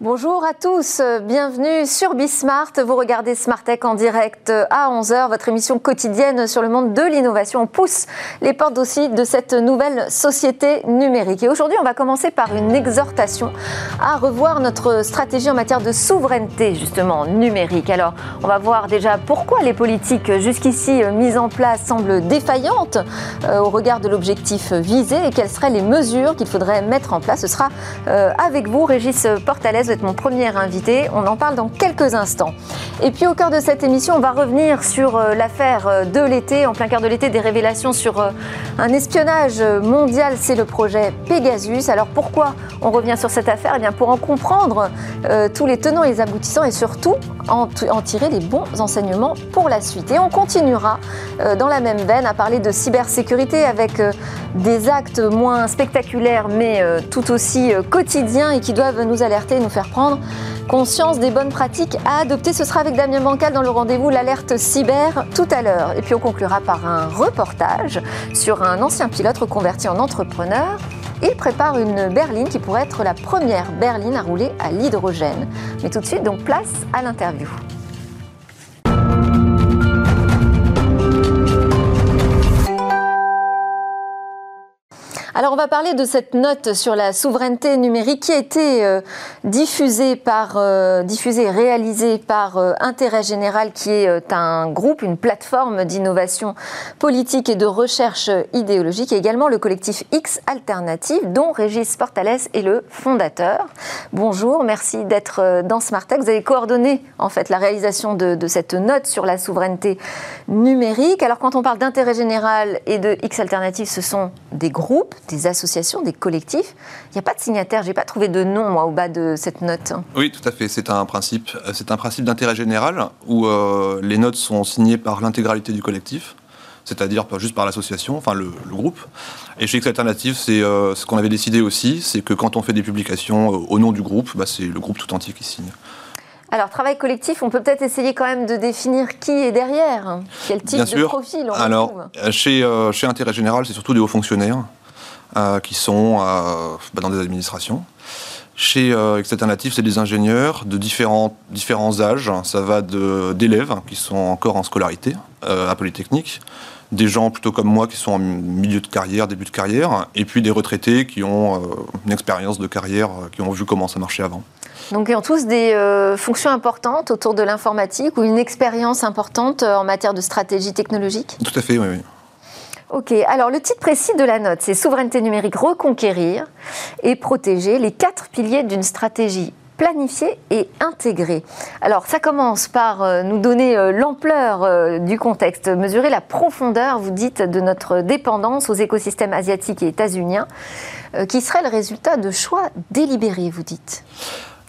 Bonjour à tous, bienvenue sur Bismart. Vous regardez Smartech en direct à 11h, votre émission quotidienne sur le monde de l'innovation. On pousse les portes aussi de cette nouvelle société numérique. Et aujourd'hui, on va commencer par une exhortation à revoir notre stratégie en matière de souveraineté, justement, numérique. Alors, on va voir déjà pourquoi les politiques jusqu'ici mises en place semblent défaillantes euh, au regard de l'objectif visé et quelles seraient les mesures qu'il faudrait mettre en place. Ce sera euh, avec vous, Régis Portales vous êtes mon premier invité. On en parle dans quelques instants. Et puis au cœur de cette émission, on va revenir sur euh, l'affaire euh, de l'été, en plein cœur de l'été, des révélations sur euh, un espionnage mondial. C'est le projet Pegasus. Alors pourquoi on revient sur cette affaire? Eh bien pour en comprendre tous les tenants et les aboutissants et surtout en, tirer les bons enseignements pour la suite. Et on continuera dans la même veine à parler de cybersécurité avec des actes moins spectaculaires mais tout aussi quotidiens et qui doivent nous alerter, nous faire prendre conscience des bonnes pratiques à adopter. Ce sera avec Damien Bancal dans le rendez-vous L'alerte cyber tout à l'heure. Et puis on conclura par un reportage sur un ancien pilote reconverti en entrepreneur. Il prépare une berline qui pourrait être la première berline à rouler à l'hydrogène. Mais tout de suite, donc place à l'interview. Alors on va parler de cette note sur la souveraineté numérique qui a été euh, diffusée par euh, diffusée et réalisée par euh, Intérêt Général qui est un groupe, une plateforme d'innovation politique et de recherche idéologique et également le collectif X Alternative dont Régis Portales est le fondateur. Bonjour, merci d'être dans Smartech. Vous avez coordonné en fait la réalisation de, de cette note sur la souveraineté numérique. Alors quand on parle d'intérêt général et de X Alternative, ce sont des groupes des associations, des collectifs. Il n'y a pas de signataire, je n'ai pas trouvé de nom moi, au bas de cette note. Oui, tout à fait. C'est un principe, c'est un principe d'intérêt général où euh, les notes sont signées par l'intégralité du collectif c'est-à-dire pas juste par l'association, enfin le, groupe. Et chez X Alternative, c'est euh, ce qu'on avait décidé aussi, c'est que quand on fait des publications euh, au nom du groupe, bah, c'est le groupe tout entier qui signe. Alors, travail collectif, on peut peut-être essayer quand même de définir qui est derrière. Quel type de profil on Alors, chez, chez Intérêt Général, c'est surtout des hauts fonctionnaires. Euh, qui sont euh, bah, dans des administrations. Chez euh, Alternative, c'est des ingénieurs de différents, différents âges. Ça va d'élèves qui sont encore en scolarité à Polytechnique, des gens plutôt comme moi qui sont en milieu de carrière, début de carrière, et puis des retraités qui ont une expérience de carrière, qui ont vu comment ça marchait avant. Donc ils ont tous des fonctions importantes autour de l'informatique ou une expérience importante en matière de stratégie technologique? Tout à fait, oui. oui. Ok, alors le titre précis de la note, c'est Souveraineté numérique, reconquérir et protéger les quatre piliers d'une stratégie planifiée et intégrée. Alors ça commence par euh, nous donner euh, l'ampleur euh, du contexte, mesurer la profondeur, vous dites, de notre dépendance aux écosystèmes asiatiques et états-uniens, qui serait le résultat de choix délibérés, vous dites.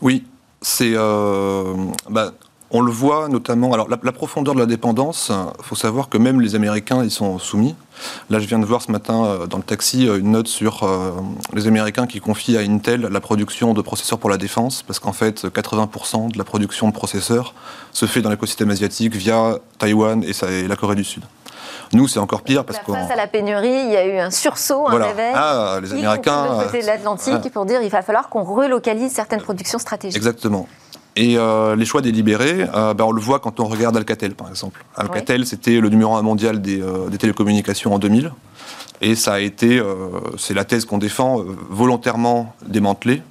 Oui, c'est... Bah, on le voit notamment, alors la, profondeur de la dépendance, il faut savoir que même les Américains y sont soumis. Là, je viens de voir ce matin euh, dans le taxi euh, une note sur euh, les Américains qui confient à Intel la production de processeurs pour la défense, parce qu'en fait, 80% de la production de processeurs se fait dans l'écosystème asiatique via Taïwan et, la Corée du Sud. Nous, c'est encore pire parce que. Face à la pénurie, il y a eu un sursaut, un réveil. Ah, les Américains. De côté de l'Atlantique, pour dire qu'il va falloir qu'on relocalise certaines productions stratégiques. Exactement. Et euh, les choix délibérés, euh, bah, on le voit quand on regarde Alcatel, par exemple. Alcatel, c'était le numéro un mondial euh, des, télécommunications en 2000. Et ça a été, c'est la thèse qu'on défend, volontairement démantelée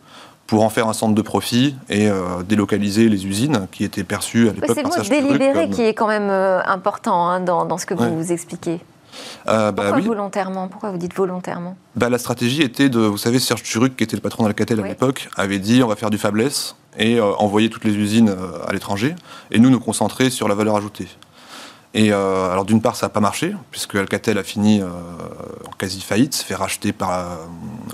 pour en faire un centre de profit et délocaliser les usines qui étaient perçues à l'époque. C'est le mot délibéré qui est quand même important hein, dans, ce que vous expliquez. Bah Pourquoi volontairement? Pourquoi vous dites volontairement? Bah, La stratégie était de, vous savez, Serge Turuc, qui était le patron d'Alcatel à l'époque, avait dit on va faire du faiblesse et euh, envoyer toutes les usines euh, à l'étranger, et nous nous concentrer sur la valeur ajoutée. Et euh, alors d'une part, ça n'a pas marché, puisque Alcatel a fini en quasi faillite, s'est fait racheter par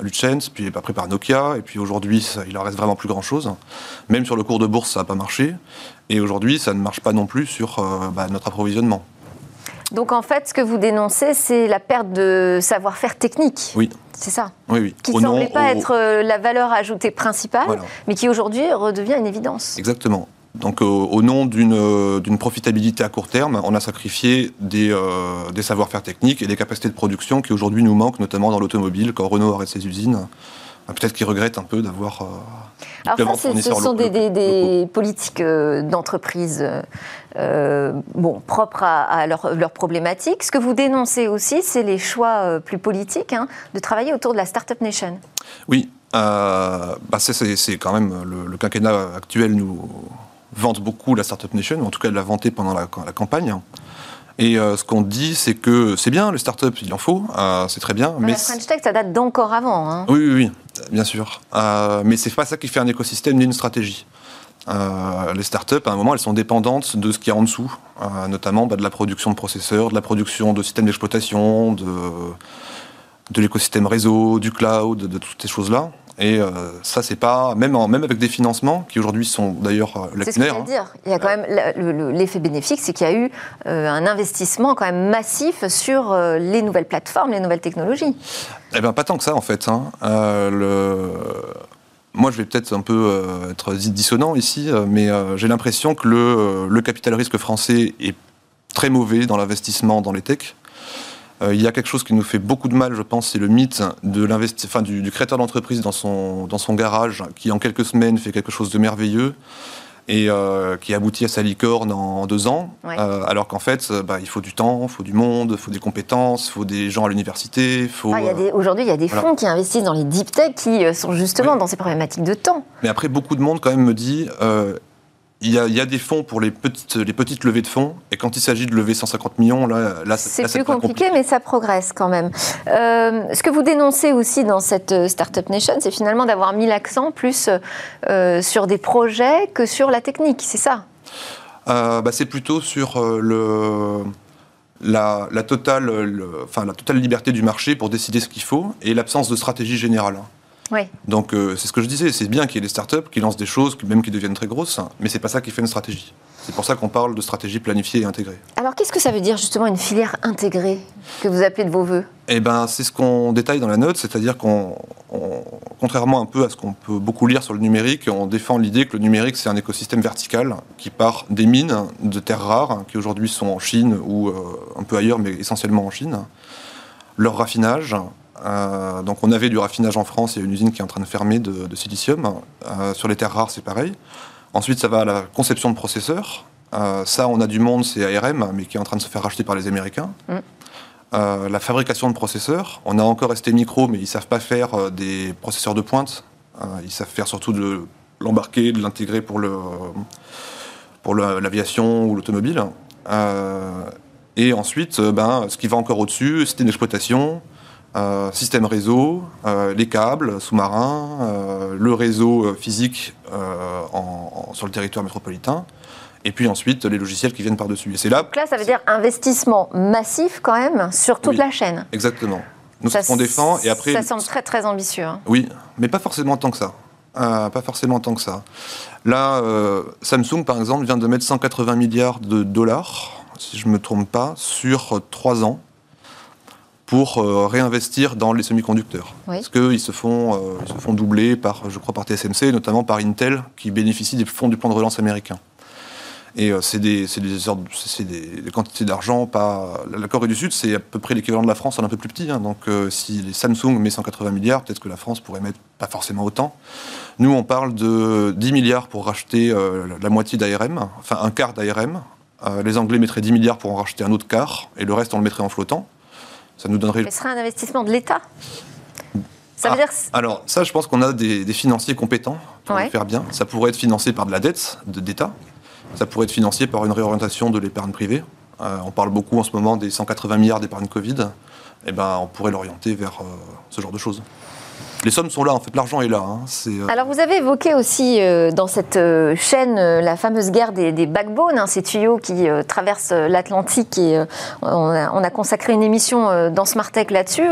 Lucens, puis après par Nokia, et puis aujourd'hui, il en reste vraiment plus grand-chose. Même sur le cours de bourse, ça n'a pas marché, et aujourd'hui, ça ne marche pas non plus sur bah, notre approvisionnement. Donc en fait, ce que vous dénoncez, c'est la perte de savoir-faire technique. Oui. C'est ça Oui, oui. Qui ne semblait pas être euh, la valeur ajoutée principale, mais qui aujourd'hui redevient une évidence. Exactement. Donc au, nom euh, d'une profitabilité à court terme, on a sacrifié des, euh, des savoir-faire techniques et des capacités de production qui aujourd'hui nous manquent, notamment dans l'automobile, quand Renault arrête ses usines. Peut-être qu'ils regrettent un peu d'avoir. Alors ça, ce sont des, politiques d'entreprise bon, propres à, leurs problématiques. Ce que vous dénoncez aussi, c'est les choix plus politiques hein, de travailler autour de la Startup Nation. Oui, bah c'est quand même le, le, quinquennat actuel nous vante beaucoup la Startup Nation, ou en tout cas elle l'a vanté pendant la, campagne. Et euh, ce qu'on dit, c'est que c'est bien, les startups, il en faut, euh, c'est très bien. Mais, la French Tech, ça date d'encore avant. Hein. Oui, oui, oui, bien sûr. Euh, mais c'est pas ça qui fait un écosystème ni une stratégie. les startups, à un moment, elles sont dépendantes de ce qu'il y a en dessous, notamment bah, de la production de processeurs, de la production de systèmes d'exploitation, de, de l'écosystème réseau, du cloud, de toutes ces choses-là. Et euh, ça, c'est pas même même avec des financements qui aujourd'hui sont d'ailleurs euh, lacunaires. C'est ce que je hein. dire. Il y a quand même l'effet bénéfique, c'est qu'il y a eu euh, un investissement quand même massif sur les nouvelles plateformes, les nouvelles technologies. Eh bien, pas tant que ça en fait. Hein. le... Moi, je vais peut-être un peu être dissonant ici, mais j'ai l'impression que le, le capital risque français est très mauvais dans l'investissement dans les techs. Euh, il y a quelque chose qui nous fait beaucoup de mal, je pense, c'est le mythe de enfin, du, du, créateur d'entreprise dans son, dans son garage, qui en quelques semaines fait quelque chose de merveilleux et euh, qui aboutit à sa licorne en deux ans, euh, alors qu'en fait, bah, il faut du temps, il faut du monde, il faut des compétences, il faut des gens à l'université. Ah, aujourd'hui, il y a des fonds qui investissent dans les deep tech qui sont justement dans ces problématiques de temps. Mais après, beaucoup de monde quand même me dit il y, a, des fonds pour les petites, les petites levées de fonds, et quand il s'agit de lever 150 millions, là, là c'est plus compliqué, mais ça progresse quand même. Euh, ce que vous dénoncez aussi dans cette euh, Startup Nation, c'est finalement d'avoir mis l'accent plus euh, sur des projets que sur la technique, c'est ça? Bah, C'est plutôt sur le, la, totale, enfin, la totale liberté du marché pour décider ce qu'il faut et l'absence de stratégie générale. Donc euh, c'est ce que je disais, c'est bien qu'il y ait des startups qui lancent des choses, même qui deviennent très grosses, mais c'est pas ça qui fait une stratégie. C'est pour ça qu'on parle de stratégie planifiée et intégrée. Alors qu'est-ce que ça veut dire justement une filière intégrée que vous appelez de vos voeux? Eh ben c'est ce qu'on détaille dans la note, c'est-à-dire qu'on, contrairement un peu à ce qu'on peut beaucoup lire sur le numérique, on défend l'idée que le numérique c'est un écosystème vertical qui part des mines de terres rares qui aujourd'hui sont en Chine ou euh, un peu ailleurs, mais essentiellement en Chine, leur raffinage, euh, donc on avait du raffinage en France, il y a une usine qui est en train de fermer de, silicium. Euh, sur les terres rares, c'est pareil. Ensuite, ça va à la conception de processeurs. Euh, ça, on a du monde, c'est ARM, mais qui est en train de se faire racheter par les Américains. Mm. la fabrication de processeurs, on a encore resté micro, mais ils ne savent pas faire des processeurs de pointe. ils savent faire surtout de l'embarquer, de l'intégrer pour pour l'aviation ou l'automobile. et ensuite, ben, ce qui va encore au-dessus, c'était d'exploitation, euh, système réseau, euh, les câbles sous-marins, euh, le réseau physique sur le territoire métropolitain, et puis ensuite les logiciels qui viennent par-dessus. Et c'est là. Donc là, ça veut dire investissement massif quand même sur toute la chaîne. Exactement. Nous, ce qu'on défend. Et après, ça semble très très ambitieux. Hein. Oui, mais pas forcément tant que ça. pas forcément tant que ça. Là, Samsung, par exemple, vient de mettre 180 milliards de dollars, si je ne me trompe pas, sur trois ans pour euh, réinvestir dans les semi-conducteurs. Parce qu'ils se, font, euh, se font doubler, par, je crois, par TSMC, notamment par Intel, qui bénéficie des fonds du plan de relance américain. Et euh, c'est des, des, des, quantités d'argent, pas. La Corée du Sud, c'est à peu près l'équivalent de la France en un peu plus petit. Hein. donc si les Samsung met 180 milliards, peut-être que la France pourrait mettre pas forcément autant. Nous, on parle de 10 milliards pour racheter la moitié d'ARM, enfin un quart d'ARM. les Anglais mettraient 10 milliards pour en racheter un autre quart, et le reste, on le mettrait en flottant. Ça nous donnerait. Ce serait un investissement de l'État ça veut ah, dire... Alors, ça, je pense qu'on a des, financiers compétents pour le faire bien. Ça pourrait être financé par de la dette d'État. Ça pourrait être financé par une réorientation de l'épargne privée. Euh, on parle beaucoup en ce moment des 180 milliards d'épargne Covid. Eh ben, on pourrait l'orienter vers euh, ce genre de choses les sommes sont là, en fait, l'argent est là. Hein. Euh, Alors vous avez évoqué aussi euh, dans cette euh, chaîne la fameuse guerre des, backbones, hein, ces tuyaux qui traversent l'Atlantique et on a, consacré une émission dans Smartech là-dessus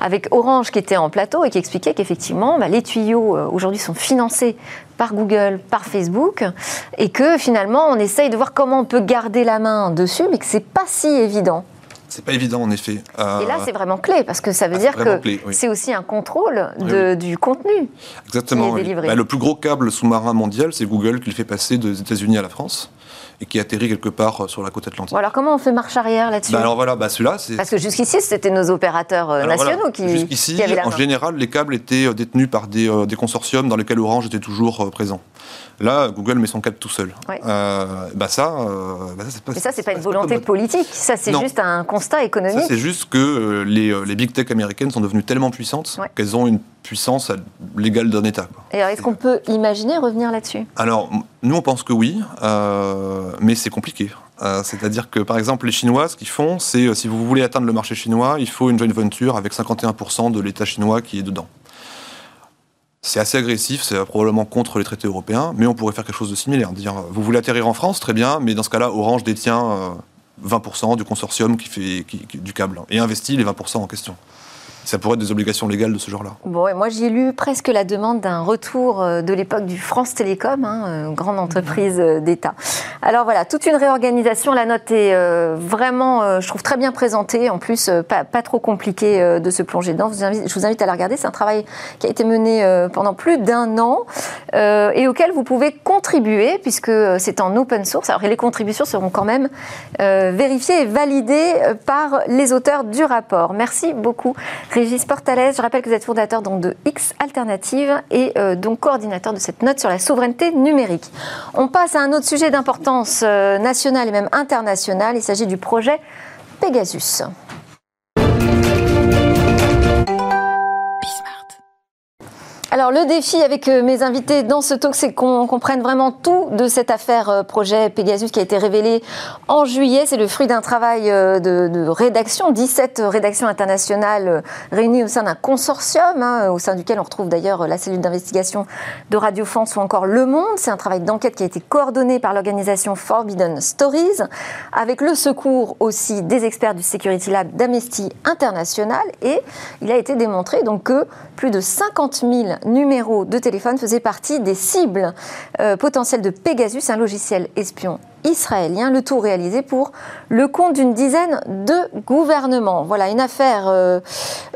avec Orange qui était en plateau et qui expliquait qu'effectivement bah, les tuyaux aujourd'hui sont financés par Google, par Facebook, et que finalement on essaye de voir comment on peut garder la main dessus, mais que c'est pas si évident. C'est pas évident en effet. Euh, Et là, c'est vraiment clé parce que ça veut ah, dire que c'est aussi un contrôle du contenu. Exactement. Qui est délivré. Bah, le plus gros câble sous-marin mondial, c'est Google qui le fait passer des États-Unis à la France. et qui atterrit quelque part sur la côte atlantique. alors comment on fait marche arrière là-dessus bah, Alors voilà, bah, celui-là, c'est... Parce que jusqu'ici, c'était nos opérateurs nationaux qui, jusqu'ici, en général, les câbles étaient détenus par des, des consortiums dans lesquels Orange était toujours présent. Là, Google met son câble tout seul. Euh, bah ça, euh, bah ça c'est pas. Mais ça, c'est pas une volonté politique. Ça, c'est juste un constat économique. c'est juste que euh, les, les, big tech américaines sont devenues tellement puissantes qu'elles ont une puissance légale d'un État. Et est-ce qu'on peut imaginer revenir là-dessus? Alors, nous, on pense que oui, mais c'est compliqué. C'est-à-dire que, par exemple, les Chinois, ce qu'ils font, c'est si vous voulez atteindre le marché chinois, il faut une joint venture avec 51% de l'État chinois qui est dedans. C'est assez agressif, c'est probablement contre les traités européens, mais on pourrait faire quelque chose de similaire. Dire, vous voulez atterrir en France, très bien, mais dans ce cas-là, Orange détient 20% euh, du consortium qui fait du câble et investit les 20% en question ça pourrait être des obligations légales de ce genre-là. Bon, moi j'ai lu presque la demande d'un retour euh, de l'époque du France Télécom, hein, euh, grande entreprise euh, d'État. Alors voilà, toute une réorganisation. La note est vraiment, je trouve, très bien présentée. En plus, pas, pas trop compliqué de se plonger dedans. Je vous invite, à la regarder. C'est un travail qui a été mené pendant plus d'un an et auquel vous pouvez contribuer puisque c'est en open source. Alors les contributions seront quand même vérifiées et validées par les auteurs du rapport. Merci beaucoup. Régis Portales, je rappelle que vous êtes fondateur donc, de X Alternative et euh, donc coordinateur de cette note sur la souveraineté numérique. On passe à un autre sujet d'importance euh, nationale et même internationale. Il s'agit du projet Pegasus. Alors le défi avec euh, mes invités dans ce talk, c'est qu'on comprenne vraiment tout de cette affaire euh, projet Pegasus qui a été révélé en juillet. C'est le fruit d'un travail euh, de, rédaction, 17 rédactions internationales réunies au sein d'un consortium, hein, au sein duquel on retrouve d'ailleurs la cellule d'investigation de Radio France ou encore Le Monde. C'est un travail d'enquête qui a été coordonné par l'organisation Forbidden Stories, avec le secours aussi des experts du Security Lab d'Amnesty International. Et il a été démontré donc que plus de 50 000 numéro de téléphone faisait partie des cibles euh, potentielles de Pegasus, un logiciel espion israélien, le tout réalisé pour le compte d'une dizaine de gouvernements. Voilà une affaire euh,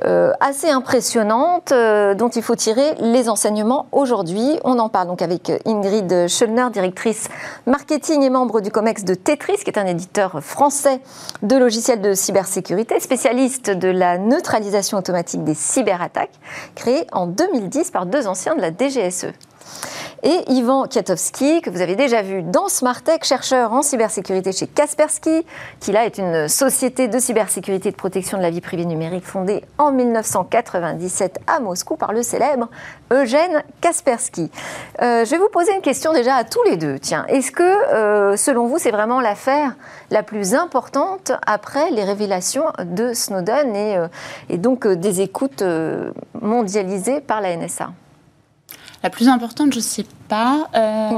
euh, assez impressionnante euh, dont il faut tirer les enseignements aujourd'hui. On en parle donc avec Ingrid Schöllner, directrice marketing et membre du COMEX de Tetris, qui est un éditeur français de logiciels de cybersécurité, spécialiste de la neutralisation automatique des cyberattaques, créé en 2010 par deux anciens de la DGSE et Ivan Kiatowski, que vous avez déjà vu dans Smartech, chercheur en cybersécurité chez Kaspersky, qui là est une société de cybersécurité et de protection de la vie privée numérique fondée en 1997 à Moscou par le célèbre Eugène Kaspersky. Euh, je vais vous poser une question déjà à tous les deux. Tiens, est-ce que, euh, selon vous, c'est vraiment l'affaire la plus importante après les révélations de Snowden et, euh, et donc des écoutes mondialisées par la NSA la plus importante, je ne sais pas. Euh,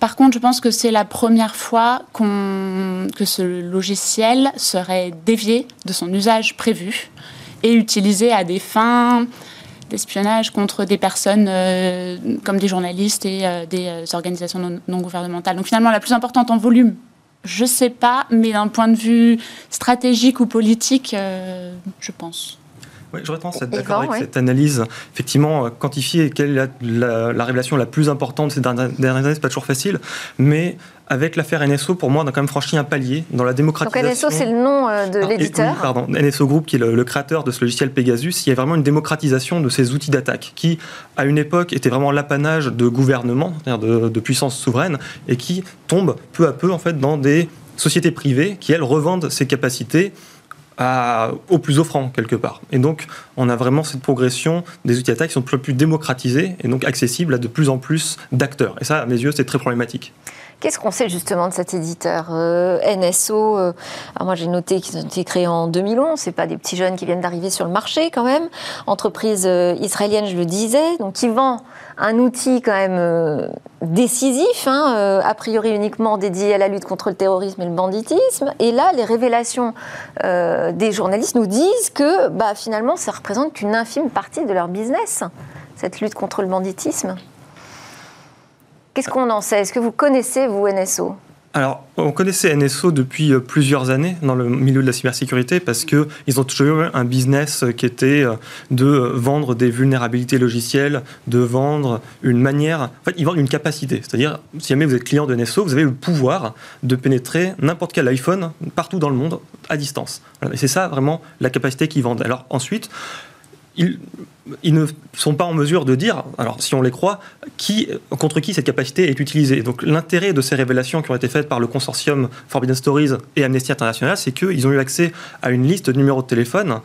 Par contre, je pense que c'est la première fois que ce logiciel serait dévié de son usage prévu et utilisé à des fins d'espionnage contre des personnes euh, comme des journalistes et euh, des organisations non, gouvernementales. Donc finalement, la plus importante en volume, je ne sais pas, mais d'un point de vue stratégique ou politique, je pense. Oui, j'aurais tendance à être d'accord avec cette analyse. Effectivement, euh, quantifier quelle est la, révélation la plus importante ces dernières années, c'est pas toujours facile, mais avec l'affaire NSO, pour moi, on a quand même franchi un palier dans la démocratisation. Donc NSO, c'est le nom euh, de ah, l'éditeur. Oui, pardon, NSO Group, qui est le, créateur de ce logiciel Pegasus, il y a vraiment une démocratisation de ces outils d'attaque qui, à une époque, étaient vraiment l'apanage de gouvernements, de, de puissances souveraines, et qui tombent peu à peu en fait dans des sociétés privées qui, elles, revendent ces capacités au plus offrant quelque part. Et donc, on a vraiment cette progression des outils d'attaque qui sont plus démocratisés et donc accessibles à de plus en plus d'acteurs. Et ça, à mes yeux, c'est très problématique. Qu'est-ce qu'on sait justement de cet éditeur euh, NSO euh, Moi, j'ai noté qu'ils ont été créés en 2011. C'est pas des petits jeunes qui viennent d'arriver sur le marché quand même. Entreprise euh, israélienne, je le disais, donc qui vend un outil quand même décisif, hein, a priori uniquement dédié à la lutte contre le terrorisme et le banditisme. Et là, les révélations des journalistes nous disent que bah, finalement, ça représente qu'une infime partie de leur business, cette lutte contre le banditisme. Qu'est-ce qu'on en sait? Est-ce que vous connaissez, vous, NSO alors, on connaissait NSO depuis euh, plusieurs années dans le milieu de la cybersécurité parce qu'ils ont toujours eu un business qui était euh, de vendre des vulnérabilités logicielles, de vendre une manière. En fait, ils vendent une capacité. C'est-à-dire, si jamais vous êtes client de NSO, vous avez le pouvoir de pénétrer n'importe quel iPhone partout dans le monde à distance. Et c'est ça vraiment la capacité qu'ils vendent. Alors, ensuite, ils, ne sont pas en mesure de dire, alors si on les croit, qui, contre qui cette capacité est utilisée. Donc l'intérêt de ces révélations qui ont été faites par le consortium Forbidden Stories et Amnesty International, c'est qu'ils ont eu accès à une liste de numéros de téléphone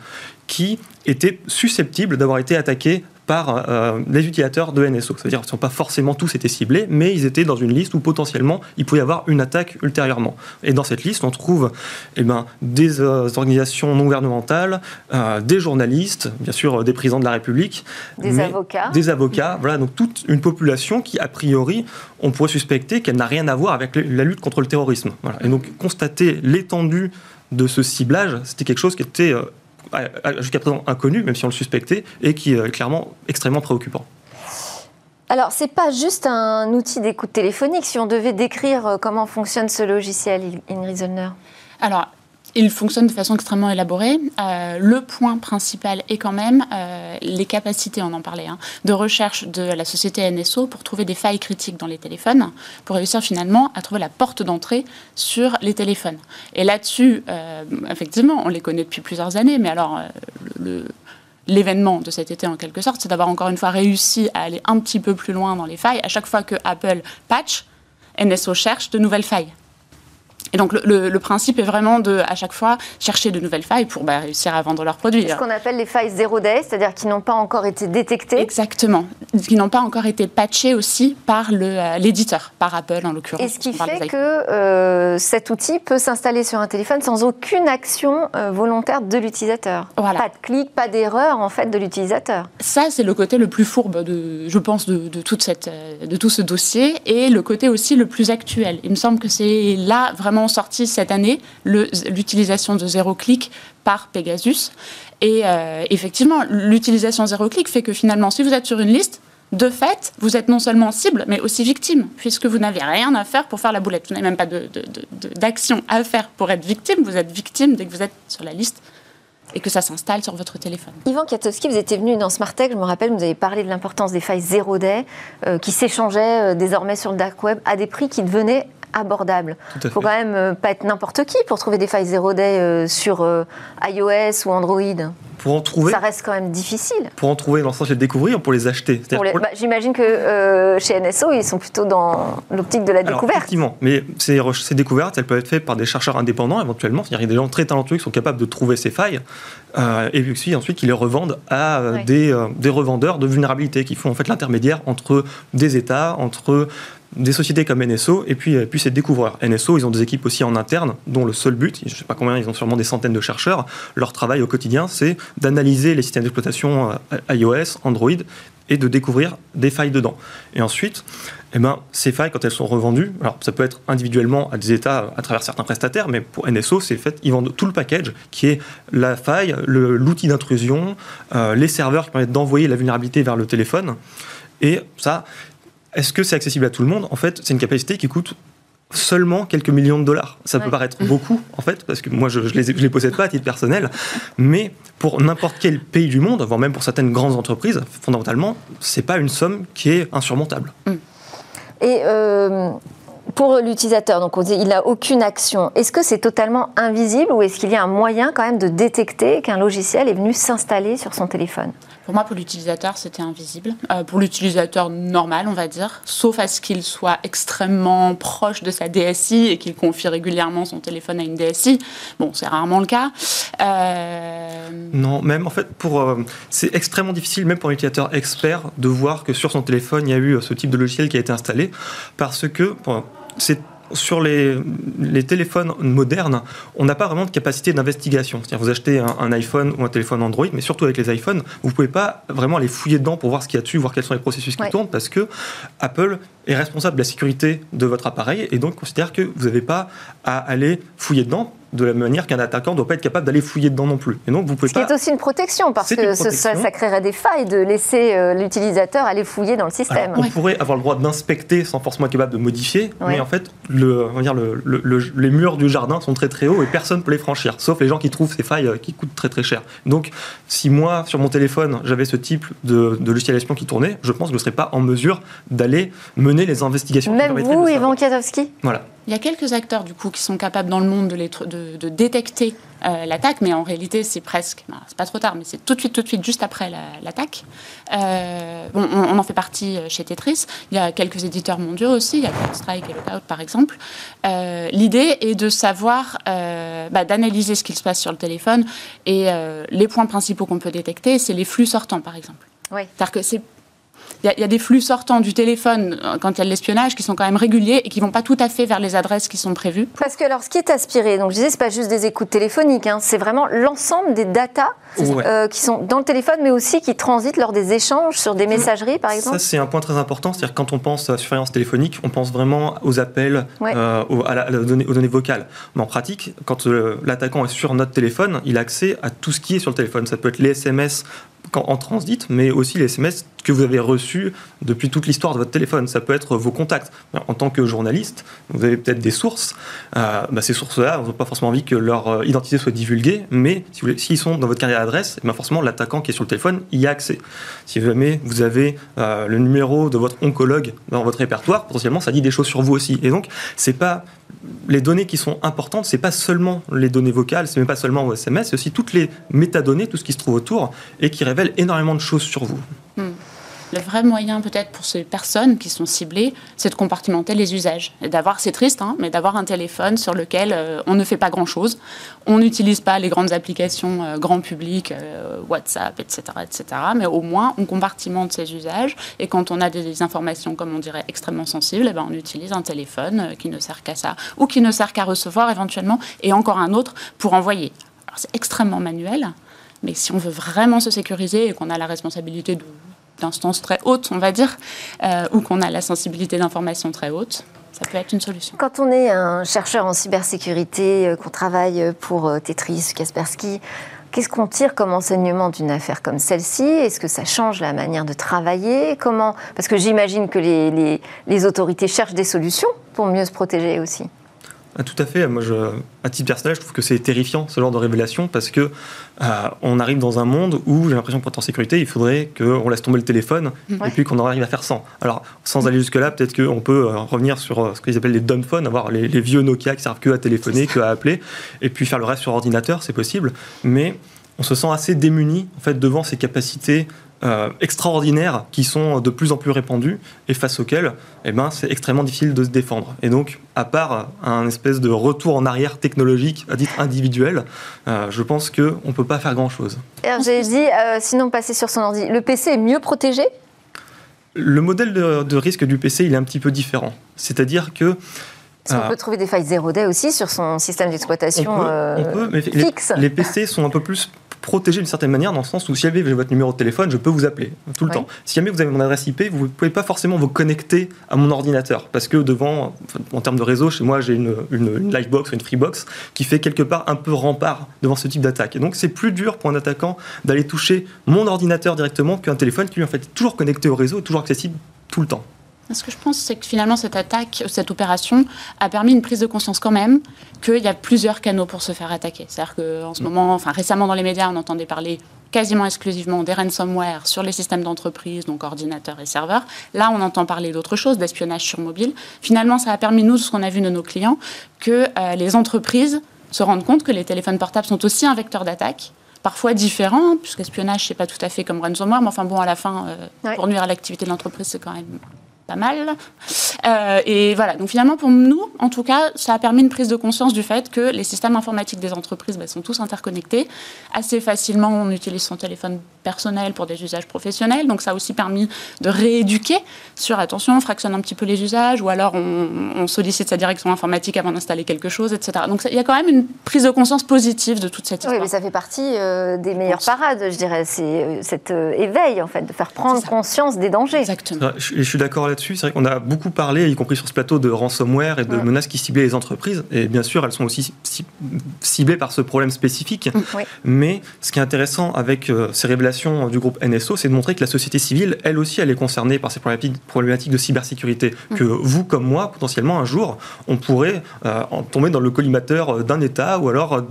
qui étaient susceptibles d'avoir été attaqués par euh, les utilisateurs de NSO. C'est-à-dire qu'ils ne sont pas forcément tous été ciblés, mais ils étaient dans une liste où potentiellement il pouvait y avoir une attaque ultérieurement. Et dans cette liste, on trouve eh ben, des euh, organisations non gouvernementales, euh, des journalistes, bien sûr des présidents de la République, des avocats. Des avocats, voilà, donc toute une population qui, a priori, on pourrait suspecter qu'elle n'a rien à voir avec la lutte contre le terrorisme. Voilà. Et donc constater l'étendue de ce ciblage, c'était quelque chose qui était jusqu'à présent inconnu, même si on le suspectait, et qui est clairement extrêmement préoccupant. Alors, c'est pas juste un outil d'écoute téléphonique. Si on devait décrire euh, comment fonctionne ce logiciel, Ingrid Zollner? Alors, il fonctionne de façon extrêmement élaborée. Euh, le point principal est quand même euh, les capacités, on en parlait, hein, de recherche de la société NSO pour trouver des failles critiques dans les téléphones, pour réussir finalement à trouver la porte d'entrée sur les téléphones. Et là-dessus, euh, effectivement, on les connaît depuis plusieurs années, mais alors l'événement de cet été en quelque sorte, c'est d'avoir encore une fois réussi à aller un petit peu plus loin dans les failles. À chaque fois que Apple patch, NSO cherche de nouvelles failles. Et donc le, principe est vraiment de, à chaque fois, chercher de nouvelles failles pour bah, réussir à vendre leurs produits. Ce qu'on appelle les failles zéro day, c'est-à-dire qui n'ont pas encore été détectées. Exactement, qui n'ont pas encore été patchées aussi par euh, l'éditeur, par Apple en l'occurrence. Et ce qui fait que euh, cet outil peut s'installer sur un téléphone sans aucune action euh, volontaire de l'utilisateur. Voilà. Pas de clic, pas d'erreur en fait de l'utilisateur. Ça, c'est le côté le plus fourbe, de, je pense, de, de, toute cette, de tout ce dossier et le côté aussi le plus actuel. Il me semble que c'est là vraiment sorti cette année l'utilisation de zéro clic par Pegasus. Et euh, effectivement, l'utilisation zéro clic fait que finalement, si vous êtes sur une liste, de fait, vous êtes non seulement cible, mais aussi victime, puisque vous n'avez rien à faire pour faire la boulette. Vous n'avez même pas d'action à faire pour être victime. Vous êtes victime dès que vous êtes sur la liste et que ça s'installe sur votre téléphone. Yvan Katowski, vous étais venu dans Smartech, je me rappelle, vous avez parlé de l'importance des failles zéro day euh, qui s'échangeaient euh, désormais sur le dark web à des prix qui devenaient abordable. Il faut quand même euh, pas être n'importe qui pour trouver des failles zéro day euh, sur euh, iOS ou Android. Pour en trouver, ça reste quand même difficile. Pour en trouver, dans le sens de les découvrir, pour les acheter. Bah, j'imagine que chez NSO, ils sont plutôt dans l'optique de la découverte. Effectivement, mais ces, ces, découvertes, elles peuvent être faites par des chercheurs indépendants éventuellement. Il y a des gens très talentueux qui sont capables de trouver ces failles et puis ensuite qui les revendent à des, des, revendeurs de vulnérabilité qui font en fait l'intermédiaire entre des États, entre des sociétés comme NSO et puis, puis ces découvreurs. NSO, ils ont des équipes aussi en interne dont le seul but, je ne sais pas combien, ils ont sûrement des centaines de chercheurs, leur travail au quotidien, c'est d'analyser les systèmes d'exploitation euh, iOS, Android et de découvrir des failles dedans. Et ensuite, eh ben, ces failles, quand elles sont revendues, alors ça peut être individuellement à des États à travers certains prestataires, mais pour NSO, c'est fait, ils vendent tout le package qui est la faille, l'outil d'intrusion, euh, les serveurs qui permettent d'envoyer la vulnérabilité vers le téléphone. Et ça, est-ce que c'est accessible à tout le monde? En fait, c'est une capacité qui coûte seulement quelques millions de dollars. Ça peut paraître beaucoup, en fait, parce que moi, je ne les, les, possède pas à titre personnel, mais pour n'importe quel pays du monde, voire même pour certaines grandes entreprises, fondamentalement, c'est pas une somme qui est insurmontable. Mm. Et euh, pour l'utilisateur, donc il n'a aucune action. Est-ce que c'est totalement invisible ou est-ce qu'il y a un moyen quand même de détecter qu'un logiciel est venu s'installer sur son téléphone? Pour moi, pour l'utilisateur, c'était invisible. Euh, pour l'utilisateur normal, on va dire, sauf à ce qu'il soit extrêmement proche de sa DSI et qu'il confie régulièrement son téléphone à une DSI. Bon, c'est rarement le cas. Euh, non, même en fait, pour euh, c'est extrêmement difficile, même pour un utilisateur expert, de voir que sur son téléphone, il y a eu ce type de logiciel qui a été installé, parce que c'est sur les, téléphones modernes, on n'a pas vraiment de capacité d'investigation. C'est-à-dire, vous achetez un, iPhone ou un téléphone Android, mais surtout avec les iPhones, vous ne pouvez pas vraiment les fouiller dedans pour voir ce qu'il y a dessus, voir quels sont les processus qui tournent, parce que Apple est responsable de la sécurité de votre appareil et donc considère que vous n'avez pas à aller fouiller dedans de la manière qu'un attaquant ne doit pas être capable d'aller fouiller dedans non plus. Et donc, vous pouvez Ce qui est aussi une protection, parce que Ça, créerait des failles de laisser euh, l'utilisateur aller fouiller dans le système. on pourrait avoir le droit d'inspecter sans forcément être capable de modifier, mais en fait, le, on dire, le, les murs du jardin sont très très hauts et personne ne peut les franchir, sauf les gens qui trouvent ces failles euh, qui coûtent très très cher. Donc, si moi, sur mon téléphone, j'avais ce type de, de logiciel espion qui tournait, je pense que je ne serais pas en mesure d'aller mener les investigations. Même vous, Ivan Kiatowski Voilà. Il y a quelques acteurs du coup qui sont capables dans le monde de, de, détecter euh, l'attaque, mais en réalité c'est presque, c'est pas trop tard, mais c'est tout de suite, tout de suite, juste après l'attaque. Euh, on, en fait partie euh, chez Tetris. Il y a quelques éditeurs mondiaux aussi, il y a Strike et Lookout par exemple. L'idée est de savoir, bah, d'analyser ce qu'il se passe sur le téléphone et les points principaux qu'on peut détecter, c'est les flux sortants par exemple. Oui. C'est-à-dire que c'est il y, a des flux sortants du téléphone euh, quand il y a de l'espionnage qui sont quand même réguliers et qui vont pas tout à fait vers les adresses qui sont prévues. Parce que alors, ce qui est aspiré, donc je disais, c'est pas juste des écoutes téléphoniques, hein, c'est vraiment l'ensemble des datas euh, qui sont dans le téléphone, mais aussi qui transitent lors des échanges sur des messageries, par exemple. Ça, c'est un point très important. C'est-à-dire quand on pense à surveillance téléphonique, on pense vraiment aux appels, euh, aux, à données, aux, données, vocales. Mais en pratique, quand l'attaquant est sur notre téléphone, il a accès à tout ce qui est sur le téléphone. Ça peut être les SMS en transit, mais aussi les SMS que vous avez reçus depuis toute l'histoire de votre téléphone. Ça peut être vos contacts. En tant que journaliste, vous avez peut-être des sources. Euh, bah, ces sources-là, on n'a pas forcément envie que leur euh, identité soit divulguée, mais s'ils si sont dans votre carrière d'adresse, bah forcément l'attaquant qui est sur le téléphone y a accès. Si jamais vous avez euh, le numéro de votre oncologue dans votre répertoire, potentiellement ça dit des choses sur vous aussi. Et donc, c'est pas les données qui sont importantes, c'est pas seulement les données vocales, c'est même pas seulement vos SMS, c'est aussi toutes les métadonnées, tout ce qui se trouve autour et qui révèle énormément de choses sur vous. Hmm le vrai moyen peut-être pour ces personnes qui sont ciblées, c'est de compartimenter les usages. Et d'avoir, c'est triste, hein, mais d'avoir un téléphone sur lequel euh, on ne fait pas grand-chose. On n'utilise pas les grandes applications euh, grand public, euh, WhatsApp, etc., etc. Mais au moins, on compartimente ces usages. Et quand on a des informations, comme on dirait, extrêmement sensibles, eh ben, on utilise un téléphone qui ne sert qu'à ça, ou qui ne sert qu'à recevoir éventuellement, et encore un autre pour envoyer. C'est extrêmement manuel. Mais si on veut vraiment se sécuriser et qu'on a la responsabilité de d'instances très hautes, on va dire, euh, ou qu'on a la sensibilité d'information très haute, ça peut être une solution. Quand on est un chercheur en cybersécurité, euh, qu'on travaille pour euh, Tetris, Kaspersky, qu'est-ce qu'on tire comme enseignement d'une affaire comme celle-ci? Est-ce que ça change la manière de travailler? Comment? Parce que j'imagine que les, les autorités cherchent des solutions pour mieux se protéger aussi. Ah, tout à fait. Moi, je, à titre personnel, je trouve que c'est terrifiant ce genre de révélation parce que euh, on arrive dans un monde où j'ai l'impression que pour être en sécurité, il faudrait qu'on laisse tomber le téléphone et puis qu'on en arrive à faire sans. Alors, sans aller jusque-là, peut-être qu'on peut euh, revenir sur euh, ce qu'ils appellent les dumb phones, avoir les, vieux Nokia qui servent que à téléphoner, que à appeler, et puis faire le reste sur ordinateur, c'est possible. Mais on se sent assez démuni en fait devant ces capacités euh, extraordinaires qui sont de plus en plus répandues et face auxquelles eh ben, c'est extrêmement difficile de se défendre. Et donc, à part un espèce de retour en arrière technologique à titre individuel, euh, je pense qu'on ne peut pas faire grand-chose. J'ai dit, euh, sinon passer sur son ordi, le PC est mieux protégé? Le modèle de, risque du PC, il est un petit peu différent. C'est-à-dire que on peut trouver des failles zéro day aussi sur son système d'exploitation fixe. les, PC sont un peu plus protéger d'une certaine manière, dans le sens où si jamais j'ai votre numéro de téléphone, je peux vous appeler tout le temps. Si jamais vous avez mon adresse IP, vous ne pouvez pas forcément vous connecter à mon ordinateur, parce que devant, en termes de réseau, chez moi, j'ai une, une, Livebox ou une Freebox qui fait quelque part un peu rempart devant ce type d'attaque. Et donc, c'est plus dur pour un attaquant d'aller toucher mon ordinateur directement qu'un téléphone qui lui en fait est toujours connecté au réseau, toujours accessible tout le temps. Ce que je pense, c'est que finalement, cette attaque, cette opération a permis une prise de conscience quand même qu'il y a plusieurs canaux pour se faire attaquer. C'est-à-dire qu'en ce moment, enfin récemment dans les médias, on entendait parler quasiment exclusivement des ransomware sur les systèmes d'entreprise, donc ordinateurs et serveurs. Là, on entend parler d'autres choses, d'espionnage sur mobile. Finalement, ça a permis, nous, ce qu'on a vu de nos clients, que euh, les entreprises se rendent compte que les téléphones portables sont aussi un vecteur d'attaque parfois différent, puisque espionnage, c'est pas tout à fait comme ransomware, mais enfin bon, à la fin, euh, pour nuire à l'activité de l'entreprise, c'est quand même pas mal. Euh, et voilà, donc finalement pour nous, en tout cas, ça a permis une prise de conscience du fait que les systèmes informatiques des entreprises bah, sont tous interconnectés. Assez facilement, on utilise son téléphone personnels pour des usages professionnels. Donc ça a aussi permis de rééduquer sur attention, on fractionne un petit peu les usages, ou alors on, sollicite sa direction informatique avant d'installer quelque chose, etc. Donc il y a quand même une prise de conscience positive de toute cette histoire. Oui, mais ça fait partie euh, des meilleures parades, je dirais. C'est euh, cet euh, éveil, en fait, de faire prendre conscience des dangers. Exactement. Je, je suis d'accord là-dessus. C'est vrai qu'on a beaucoup parlé, y compris sur ce plateau, de ransomware et de menaces qui ciblaient les entreprises. Et bien sûr, elles sont aussi ciblées par ce problème spécifique. Mm. Mais ce qui est intéressant avec ces révélations du groupe NSO, c'est de montrer que la société civile, elle aussi, elle est concernée par ces problématiques de cybersécurité. Mm. Que vous, comme moi, potentiellement, un jour, on pourrait tomber dans le collimateur d'un État ou alors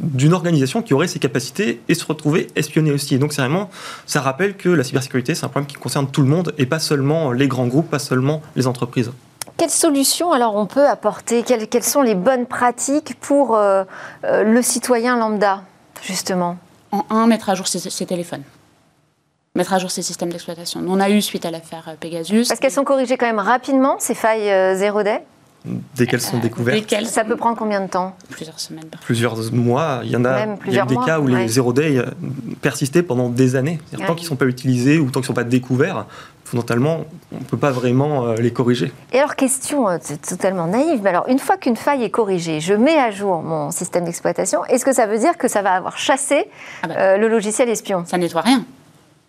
d'une organisation qui aurait ces capacités et se retrouver espionné aussi. Et donc, c'est vraiment, ça rappelle que la cybersécurité, c'est un problème qui concerne tout le monde et pas seulement les grands groupes, pas seulement les entreprises. Quelles solutions alors on peut apporter? Quelles, sont les bonnes pratiques pour euh, euh, le citoyen lambda, justement? En un, mettre à jour ses, téléphones mettre à jour ses systèmes d'exploitation. On a eu suite à l'affaire Pegasus. Parce qu'elles sont corrigées quand même rapidement, ces failles euh, zéro day? Dès qu'elles sont découvertes. Ça peut prendre combien de temps Plusieurs semaines. Plusieurs mois. Il y en a, il y a des cas où les zero day euh, persistaient pendant des années. Tant qu'ils ne sont pas utilisés ou tant qu'ils ne sont pas découverts, fondamentalement, on ne peut pas vraiment euh, les corriger. Et alors, question euh, totalement naïve, mais alors, une fois qu'une faille est corrigée, je mets à jour mon système d'exploitation, est-ce que ça veut dire que ça va avoir chassé ah bah. le logiciel espion? Ça nettoie rien.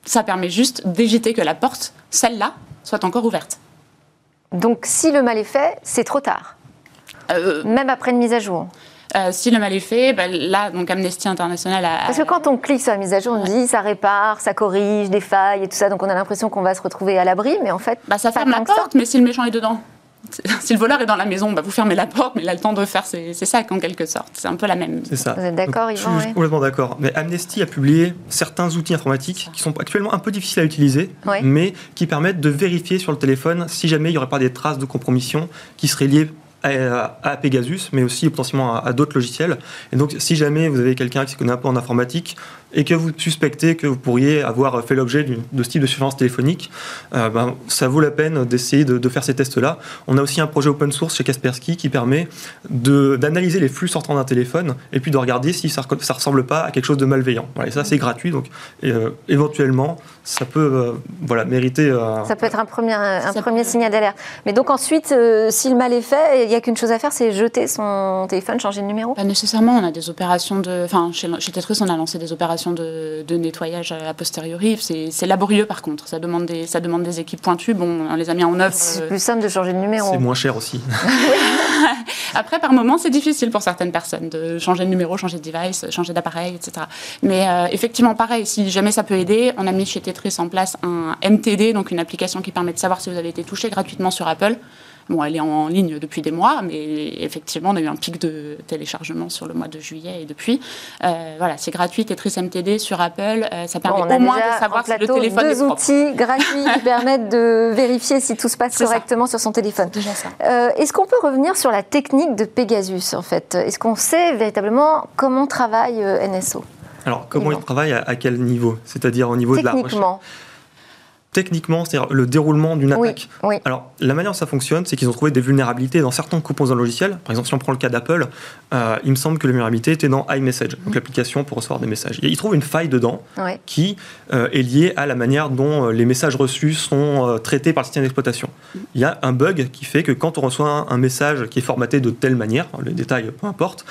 Ça permet juste d'éviter que la porte, celle-là, soit encore ouverte. Donc si le mal est fait, c'est trop tard. Euh, Même après une mise à jour. Euh, si le mal est fait, ben là, donc Amnesty International a. Parce que quand on clique sur la mise à jour, on dit ça répare, ça corrige des failles et tout ça, donc on a l'impression qu'on va se retrouver à l'abri, mais en fait. Bah, ça ferme la porte, mais si le méchant est dedans si le voleur est dans la maison, bah vous fermez la porte, mais il a le temps de faire ses, sacs en quelque sorte. C'est un peu la même. C'est ça. Vous êtes d'accord, Yvan Je suis complètement d'accord. Mais Amnesty a publié certains outils informatiques qui sont actuellement un peu difficiles à utiliser, mais qui permettent de vérifier sur le téléphone si jamais il n'y aurait pas des traces de compromission qui seraient liées à, Pegasus, mais aussi potentiellement à, d'autres logiciels. Et donc, si jamais vous avez quelqu'un qui se connaît un peu en informatique et que vous suspectez que vous pourriez avoir fait l'objet de ce type de surveillance téléphonique, euh, ben, ça vaut la peine d'essayer de, faire ces tests-là. On a aussi un projet open source chez Kaspersky qui permet d'analyser les flux sortants d'un téléphone et puis de regarder si ça ne ressemble pas à quelque chose de malveillant. et ça, c'est gratuit, donc euh, éventuellement, ça peut euh, voilà, mériter... ça peut être un premier, un premier signal d'alerte. Mais donc ensuite, si le mal est fait, il n'y a qu'une chose à faire, c'est jeter son téléphone, changer de numéro? Pas nécessairement, on a des opérations de... Enfin, chez, chez Tetris, on a lancé des opérations de, nettoyage a posteriori. C'est laborieux par contre, ça demande, des, ça demande des équipes pointues. Bon, on les a mis en œuvre. C'est plus simple de changer de numéro. C'est moins cher aussi. Après, par moment, c'est difficile pour certaines personnes de changer de numéro, changer de device, changer d'appareil, etc. Mais euh, effectivement, pareil, si jamais ça peut aider, on a mis chez Tetris en place un MTD, donc une application qui permet de savoir si vous avez été touché gratuitement sur Apple. Bon, elle est en ligne depuis des mois, mais effectivement, on a eu un pic de téléchargement sur le mois de juillet et depuis. Euh, voilà, c'est gratuit, Tetris MTD sur Apple. Euh, ça permet au moins de savoir si le téléphone deux outils gratuits qui permettent de vérifier si tout se passe correctement sur son téléphone. Euh, Est-ce qu'on peut revenir sur la technique de Pegasus, en fait? Est-ce qu'on sait véritablement comment travaille euh, NSO alors, comment il travaille à, quel niveau? C'est-à-dire au niveau de la recherche techniquement, c'est-à-dire le déroulement d'une attaque. Alors, la manière dont ça fonctionne, c'est qu'ils ont trouvé des vulnérabilités dans certains composants logiciels. Par exemple, si on prend le cas d'Apple, euh, il me semble que la vulnérabilité était dans iMessage, donc mhm. l'application pour recevoir des messages. Et ils trouvent une faille dedans qui euh, est liée à la manière dont euh, les messages reçus sont traités par le système d'exploitation. Il y a un bug qui fait que quand on reçoit un, message qui est formaté de telle manière, les détails peu importe,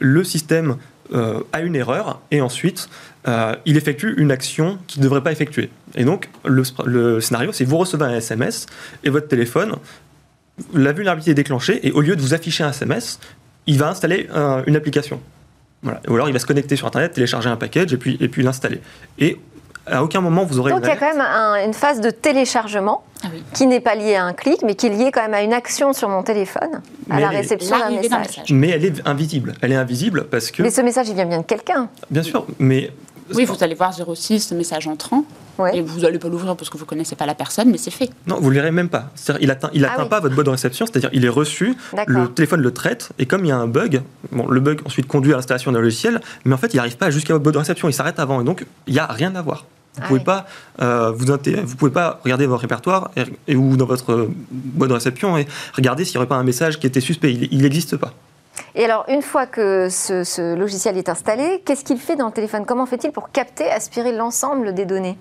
le système a une erreur et ensuite euh, il effectue une action qu'il ne devrait pas effectuer. Et donc, le, scénario, c'est vous recevez un SMS et votre téléphone, la vulnérabilité est déclenchée et au lieu de vous afficher un SMS, il va installer une application. Ou alors il va se connecter sur Internet, télécharger un package et puis, et puis l'installer. À aucun moment vous aurez. Donc il y a quand même une phase de téléchargement ah qui n'est pas liée à un clic, mais qui est liée quand même à une action sur mon téléphone, à la réception d'un message. Mais elle est invisible. Elle est invisible parce que. Mais ce message, il vient bien de quelqu'un. Bien sûr, mais oui, vous allez voir 06, message entrant. Et vous n'allez pas l'ouvrir parce que vous ne connaissez pas la personne, mais c'est fait. Non, vous ne le lirez même pas. Il n'atteint il atteint ah pas votre boîte de réception, c'est-à-dire il est reçu, le téléphone le traite, et comme il y a un bug, bon, le bug ensuite conduit à l'installation d'un logiciel, mais en fait il n'arrive pas jusqu'à votre boîte de réception, il s'arrête avant, et donc il n'y a rien à voir. Vous ne ah pouvez, pas, euh, vous, vous pouvez pas regarder votre répertoire et, ou dans votre boîte de réception et regarder s'il n'y aurait pas un message qui était suspect. Il n'existe pas. Et alors, une fois que ce, logiciel est installé, qu'est-ce qu'il fait dans le téléphone? Comment fait-il pour capter, aspirer l'ensemble des données?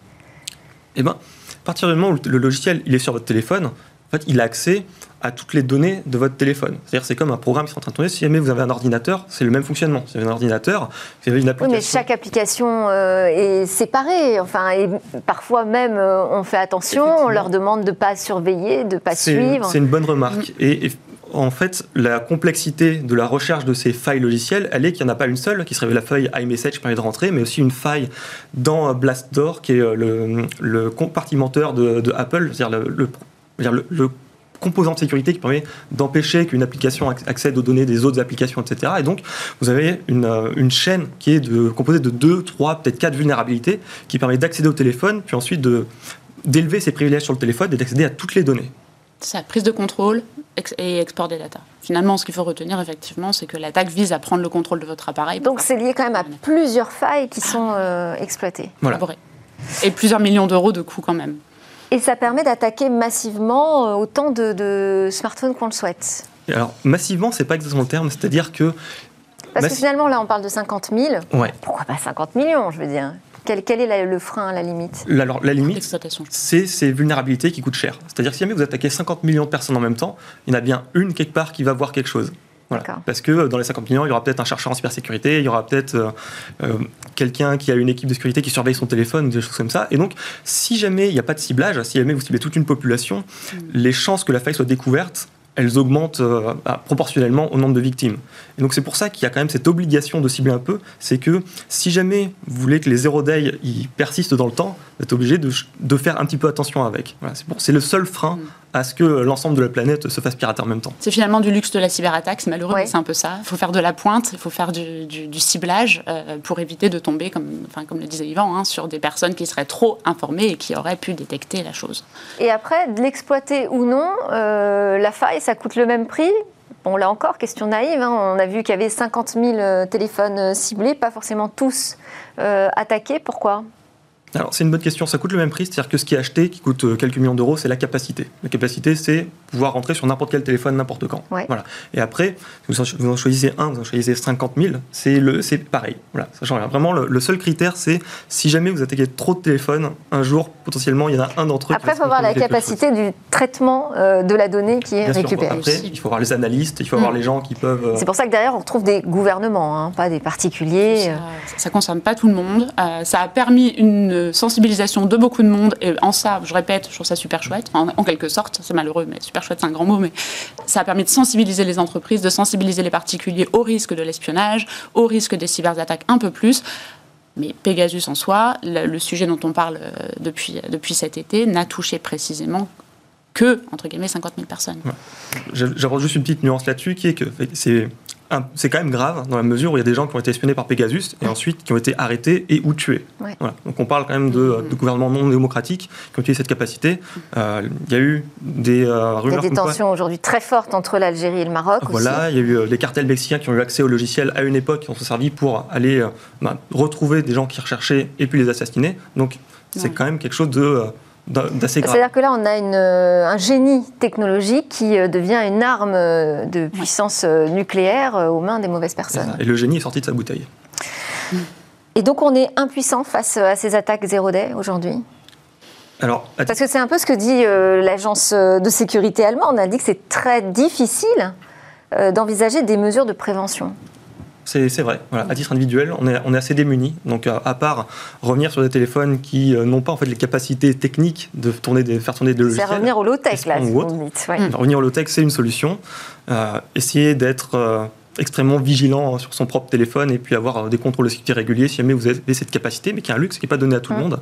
Eh bien, à partir du moment où le logiciel il est sur votre téléphone, en fait, il a accès à toutes les données de votre téléphone. C'est-à-dire c'est comme un programme qui est en train de tourner. Si jamais vous avez un ordinateur, c'est le même fonctionnement. Si vous avez un ordinateur, vous avez une application. Oui, mais chaque application euh, est séparée. Enfin, et parfois même, euh, on fait attention, on leur demande de ne pas surveiller, de ne pas suivre. C'est une bonne remarque. Et, en fait, la complexité de la recherche de ces failles logicielles, elle est qu'il n'y en a pas une seule, qui serait la feuille iMessage qui permet de rentrer, mais aussi une faille dans Blastdoor, qui est euh, le, compartimenteur de, Apple, c'est-à-dire le le, composant de sécurité qui permet d'empêcher qu'une application accède aux données des autres applications, etc. Et donc, vous avez une, euh, une chaîne qui est de, composée de deux, trois, peut-être quatre vulnérabilités qui permet d'accéder au téléphone, puis ensuite de, d'élever ses privilèges sur le téléphone et d'accéder à toutes les données. Ça, prise de contrôle et export des data. Finalement, ce qu'il faut retenir, effectivement, c'est que l'attaque vise à prendre le contrôle de votre appareil. Donc, c'est lié quand même à plusieurs failles qui sont euh, exploitées. Voilà. Et plusieurs millions d'euros de coûts quand même. Et ça permet d'attaquer massivement euh, autant de, smartphones qu'on le souhaite. alors, massivement, c'est pas exactement le terme, c'est-à-dire que. Parce que finalement, là, on parle de 50 000. Ouais. Pourquoi pas 50 millions, je veux dire? Quel, quel est le frein, la limite? Alors, la limite, c'est ces vulnérabilités qui coûtent cher. C'est-à-dire que si jamais vous attaquez 50 millions de personnes en même temps, il y en a bien une quelque part qui va voir quelque chose. Parce que euh, dans les 50 millions, il y aura peut-être un chercheur en cybersécurité, il y aura peut-être euh, euh, quelqu'un qui a une équipe de sécurité qui surveille son téléphone, des choses comme ça. Et donc, si jamais il n'y a pas de ciblage, si jamais vous ciblez toute une population, mm. les chances que la faille soit découverte elles augmentent euh, bah, proportionnellement au nombre de victimes. Et donc c'est pour ça qu'il y a quand même cette obligation de cibler un peu, c'est que si jamais vous voulez que les zéro day persistent dans le temps, vous êtes obligé de, de, faire un petit peu attention avec. Voilà, c'est le seul frein mm. À ce que l'ensemble de la planète se fasse pirater en même temps. C'est finalement du luxe de la cyberattaque, c'est malheureux, mais c'est un peu ça. Il faut faire de la pointe, il faut faire du, du, ciblage euh, pour éviter de tomber, comme, enfin, comme le disait Yvan, hein, sur des personnes qui seraient trop informées et qui auraient pu détecter la chose. Et après, de l'exploiter ou non, euh, la faille, ça coûte le même prix? Bon, là encore, question naïve, hein. on a vu qu'il y avait 50 000 euh, téléphones ciblés, pas forcément tous euh, attaqués. Pourquoi? Alors, c'est une bonne question. Ça coûte le même prix, c'est-à-dire que ce qui est acheté, qui coûte euh, quelques millions d'euros, c'est la capacité. La capacité, c'est pouvoir rentrer sur n'importe quel téléphone, n'importe quand. Voilà. Et après, vous en, choisissez un, vous en choisissez 50 000, c'est, le, c'est pareil. Voilà, ça change rien. Vraiment, le, seul critère, c'est si jamais vous attaquez trop de téléphones, un jour, potentiellement, il y en a un d'entre eux. Après, il faut voir la capacité du traitement euh, de la donnée qui est récupérée. Après, il faut voir les analystes, il faut voir mm. les gens qui peuvent. Euh, c'est pour ça que derrière, on retrouve des gouvernements, hein, pas des particuliers. Ça ne concerne pas tout le monde. ça a permis une sensibilisation de beaucoup de monde. Et en ça, je répète, je trouve ça super chouette, en, quelque sorte, c'est malheureux, mais super chouette, c'est un grand mot, mais ça a permis de sensibiliser les entreprises, de sensibiliser les particuliers au risque de l'espionnage, au risque des cyberattaques un peu plus. Mais Pegasus en soi, le, sujet dont on parle euh, depuis, depuis cet été, n'a touché précisément que, entre guillemets, 50 000 personnes. J'apporte juste une petite nuance là-dessus, qui est que c'est c'est quand même grave dans la mesure où il y a des gens qui ont été espionnés par Pegasus et ensuite qui ont été arrêtés et ou tués. Donc on parle quand même de, de, gouvernements non démocratiques qui ont utilisé cette capacité. Euh, il y a eu des euh, rumeurs. Il y a des tensions aujourd'hui très fortes entre l'Algérie et le Maroc. Voilà, il y a eu euh, les cartels mexicains qui ont eu accès au logiciel à une époque, qui ont servi pour aller bah, retrouver des gens qui recherchaient et puis les assassiner. Donc c'est quand même quelque chose de c'est-à-dire que là, on a euh, un génie technologique qui euh, devient une arme euh, de puissance nucléaire aux mains des mauvaises personnes. Et le génie est sorti de sa bouteille. Et donc, on est impuissant face à ces attaques zéro day aujourd'hui alors, Parce que c'est un peu ce que dit l'agence de sécurité allemande. On a dit que c'est très difficile d'envisager des mesures de prévention. C'est vrai. Voilà. À titre individuel, on est, on est assez démunis. Donc, à, part revenir sur des téléphones qui euh, n'ont pas en fait les capacités techniques de tourner des, faire tourner des logiciels. C'est revenir au low-tech, là, si Revenir au low-tech, c'est une solution. Euh, essayer d'être euh, extrêmement vigilant sur son propre téléphone et puis avoir des contrôles de sécurité réguliers si jamais vous avez cette capacité, mais qui est un luxe qui n'est pas donné à tout le monde.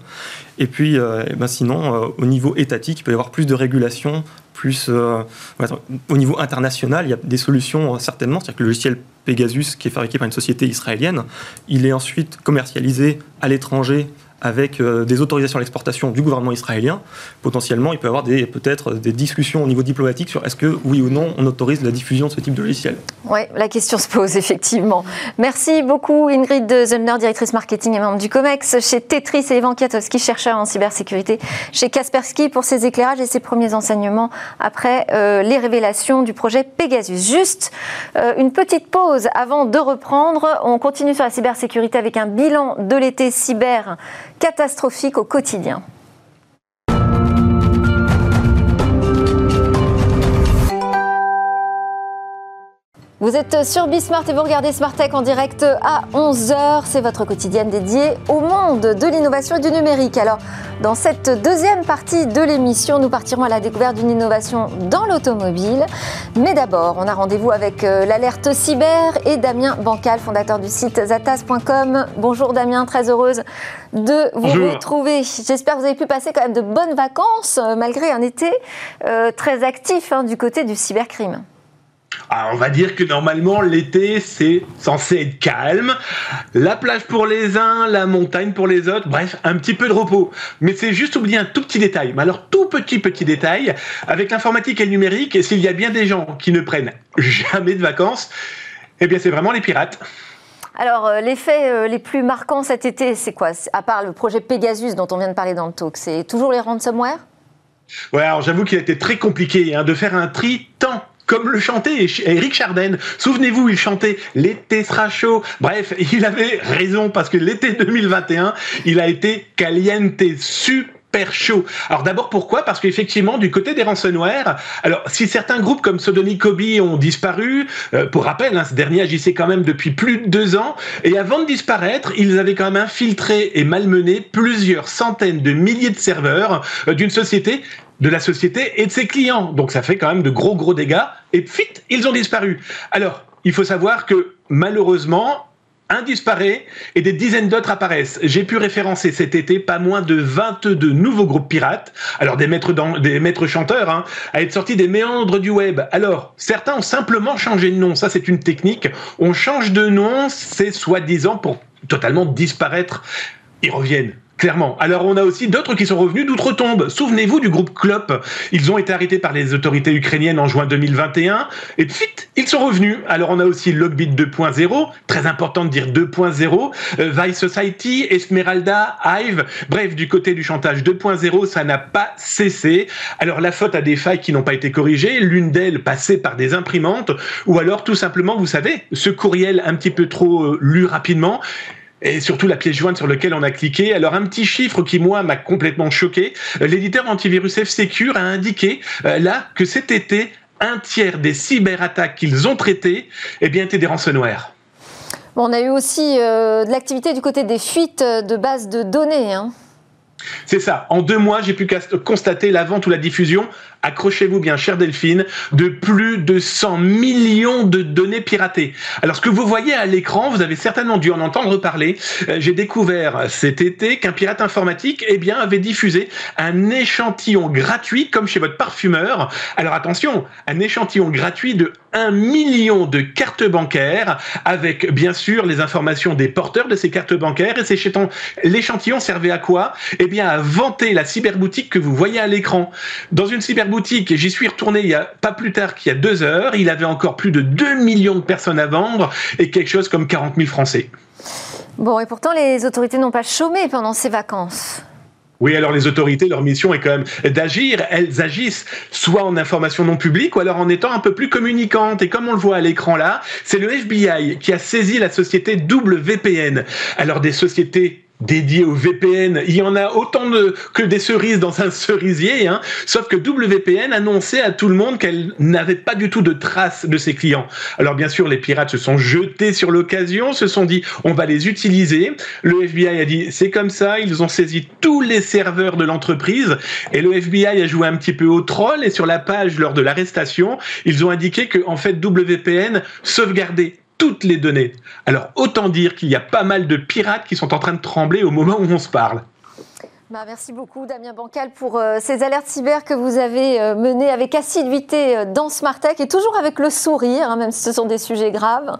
Et puis, eh ben sinon, au niveau étatique, il peut y avoir plus de régulation, plus au niveau international, il y a des solutions certainement. C'est-à-dire que le logiciel Pegasus, qui est fabriqué par une société israélienne. Il est ensuite commercialisé à l'étranger avec des autorisations à l'exportation du gouvernement israélien, potentiellement, il peut y avoir peut-être des discussions au niveau diplomatique sur est-ce que, oui ou non, on autorise la diffusion de ce type de logiciel. Oui, la question se pose, effectivement. Merci beaucoup, Ingrid Zellner, directrice marketing et membre du COMEX, chez Tetris et Ivan Kiatowski, chercheur en cybersécurité, chez Kaspersky, pour ses éclairages et ses premiers enseignements après euh, les révélations du projet Pegasus. Juste euh, une petite pause avant de reprendre. On continue sur la cybersécurité avec un bilan de l'été cyber catastrophique au quotidien. Vous êtes sur Bismart et vous regardez Smart Tech en direct à 11h. C'est votre quotidienne dédiée au monde de l'innovation et du numérique. Alors, dans cette deuxième partie de l'émission, nous partirons à la découverte d'une innovation dans l'automobile. Mais d'abord, on a rendez-vous avec euh, l'alerte cyber et Damien Bancal, fondateur du site zatas.com. Bonjour Damien, très heureuse de vous retrouver. J'espère que vous avez pu passer quand même de bonnes vacances euh, malgré un été euh, très actif hein, du côté du cybercrime. Ah, on va dire que normalement l'été c'est censé être calme, la plage pour les uns, la montagne pour les autres, bref, un petit peu de repos. Mais c'est juste oublier un tout petit détail. Mais alors tout petit petit détail, avec l'informatique et le numérique, s'il y a bien des gens qui ne prennent jamais de vacances, eh bien c'est vraiment les pirates. Alors, euh, les faits euh, les plus marquants cet été, c'est quoi? À part le projet Pegasus dont on vient de parler dans le talk, c'est toujours les ransomware? Ouais, alors j'avoue qu'il a été très compliqué hein, de faire un tri tant comme le chantait Eric Charden. Souvenez-vous, il chantait l'été sera chaud. Bref, il avait raison parce que l'été 2021, il a été caliente super chaud. Alors d'abord pourquoi? Parce qu'effectivement du côté des ransomware, alors si certains groupes comme Sodony Kobe ont disparu, euh, pour rappel, hein, ce dernier agissait quand même depuis plus de deux ans, et avant de disparaître, ils avaient quand même infiltré et malmené plusieurs centaines de milliers de serveurs euh, d'une société de la société et de ses clients. Donc ça fait quand même de gros gros dégâts. Et puis, ils ont disparu. Alors, il faut savoir que malheureusement, un disparaît et des dizaines d'autres apparaissent. J'ai pu référencer cet été pas moins de 22 nouveaux groupes pirates, alors des maîtres, chanteurs, hein, à être sortis des méandres du web. Alors, certains ont simplement changé de nom, ça c'est une technique. On change de nom, c'est soi-disant pour totalement disparaître. Ils reviennent Clairement. Alors on a aussi d'autres qui sont revenus d'outre-tombe. Souvenez-vous du groupe Klop. Ils ont été arrêtés par les autorités ukrainiennes en juin 2021 et puis ils sont revenus. Alors on a aussi Logbit 2.0, très important de dire 2.0, euh, Vice Society, Esmeralda, Hive. Bref, du côté du chantage 2.0, ça n'a pas cessé. Alors la faute a des failles qui n'ont pas été corrigées, l'une d'elles passée par des imprimantes ou alors tout simplement, vous savez, ce courriel un petit peu trop euh, lu rapidement et surtout la pièce jointe sur laquelle on a cliqué. Alors un petit chiffre qui moi m'a complètement choqué. Euh, l'éditeur antivirus F-Secure a indiqué euh, là que cet été un tiers des cyberattaques qu'ils ont traitées eh bien, étaient des ransomware. Bon, on a eu aussi euh, de l'activité du côté des fuites de bases de données. Hein. C'est ça. En deux mois, j'ai pu constater la vente ou la diffusion accrochez-vous bien, cher Delphine, de plus de 100 millions de données piratées. Alors ce que vous voyez à l'écran, vous avez certainement dû en entendre parler. Euh, j'ai découvert cet été qu'un pirate informatique eh bien, avait diffusé un échantillon gratuit, comme chez votre parfumeur. Alors attention, un échantillon gratuit de 1 million de cartes bancaires, avec bien sûr les informations des porteurs de ces cartes bancaires. Et l'échantillon servait à quoi? Eh bien à vanter la cyberboutique que vous voyez à l'écran. Dans une cyberboutique, boutique et j'y suis retourné il y a pas plus tard qu'il y a deux heures. Il avait encore plus de 2 millions de personnes à vendre et quelque chose comme 40 000 Français. Bon, et pourtant, les autorités n'ont pas chômé pendant ces vacances. Oui, alors les autorités, leur mission est quand même d'agir. Elles agissent soit en information non publique ou alors en étant un peu plus communicantes. Et comme on le voit à l'écran là, c'est le FBI qui a saisi la société WPN. Alors des sociétés dédié au VPN. Il y en a autant de, que des cerises dans un cerisier, hein. sauf que WPN annonçait à tout le monde qu'elle n'avait pas du tout de traces de ses clients. Alors bien sûr, les pirates se sont jetés sur l'occasion, se sont dit on va les utiliser. Le FBI a dit c'est comme ça, ils ont saisi tous les serveurs de l'entreprise et le FBI a joué un petit peu au troll et sur la page lors de l'arrestation, ils ont indiqué que en fait WPN sauvegardait toutes les données. Alors autant dire qu'il y a pas mal de pirates qui sont en train de trembler au moment où on se parle. Bah, merci beaucoup Damien Bancal pour euh, ces alertes cyber que vous avez euh, menées avec assiduité euh, dans Smartech et toujours avec le sourire, hein, même si ce sont des sujets graves.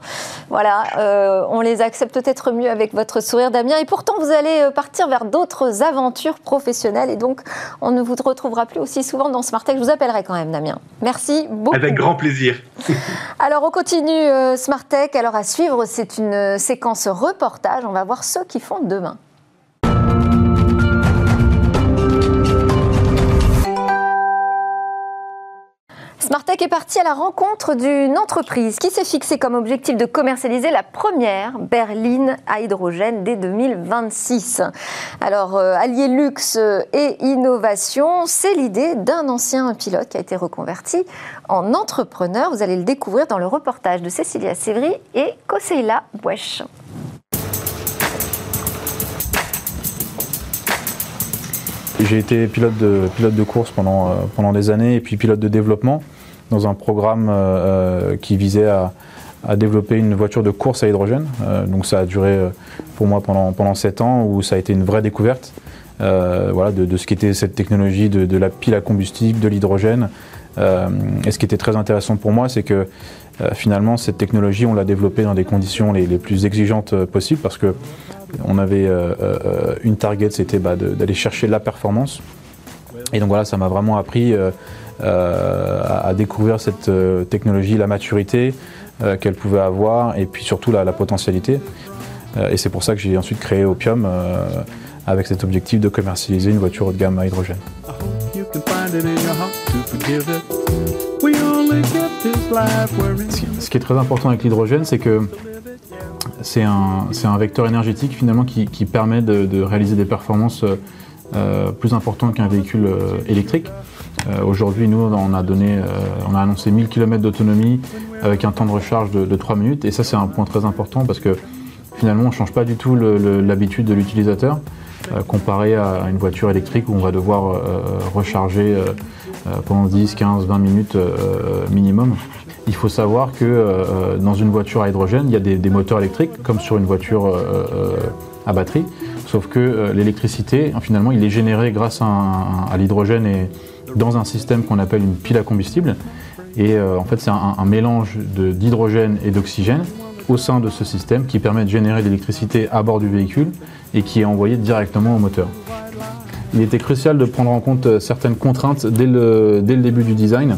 Voilà, on les accepte peut-être mieux avec votre sourire Damien. Et pourtant, vous allez partir vers d'autres aventures professionnelles et donc on ne vous retrouvera plus aussi souvent dans Smartech. Je vous appellerai quand même Damien. Merci beaucoup. Avec grand plaisir. Alors on continue Smartech. Alors à suivre, c'est une séquence reportage. On va voir ceux qui font demain. Smartech est parti à la rencontre d'une entreprise qui s'est fixée comme objectif de commercialiser la première berline à hydrogène dès 2026. Alors, euh, allier luxe et innovation, c'est l'idée d'un ancien pilote qui a été reconverti en entrepreneur. Vous allez le découvrir dans le reportage de Cécilia Sévry et Koseila Bouèche. J'ai été pilote de, pilote de course pendant, euh, pendant des années et puis pilote de développement dans un programme euh, euh, qui visait à, développer une voiture de course à hydrogène. Euh, donc ça a duré pour moi pendant, pendant 7 ans où ça a été une vraie découverte voilà, de, ce qu'était cette technologie de, la pile à combustible, de l'hydrogène. et ce qui était très intéressant pour moi, c'est que finalement cette technologie, on l'a développée dans des conditions les, plus exigeantes possibles parce que on avait une target, c'était bah, d'aller chercher la performance. Et donc voilà, ça m'a vraiment appris euh, à, découvrir cette euh, technologie, la maturité euh, qu'elle pouvait avoir et puis surtout la, potentialité. et c'est pour ça que j'ai ensuite créé Opium avec cet objectif de commercialiser une voiture haut de gamme à hydrogène. Ce qui est très important avec l'hydrogène, c'est que c'est un, vecteur énergétique finalement qui, permet de, réaliser des performances plus importantes qu'un véhicule électrique. Euh, aujourd'hui, nous, on a, donné, euh, on a annoncé 1000 km d'autonomie avec un temps de recharge de, 3 minutes. Et ça, c'est un point très important parce que finalement, on ne change pas du tout l'habitude de l'utilisateur euh, comparé à une voiture électrique où on va devoir recharger pendant 10, 15, 20 minutes minimum. Il faut savoir que dans une voiture à hydrogène, il y a des, moteurs électriques comme sur une voiture à batterie, sauf que l'électricité, finalement, il est généré grâce à, à l'hydrogène et, dans un système qu'on appelle une pile à combustible. Et euh, en fait, c'est un, mélange d'hydrogène et d'oxygène au sein de ce système qui permet de générer de l'électricité à bord du véhicule et qui est envoyée directement au moteur. Il était crucial de prendre en compte euh, certaines contraintes dès le, début du design.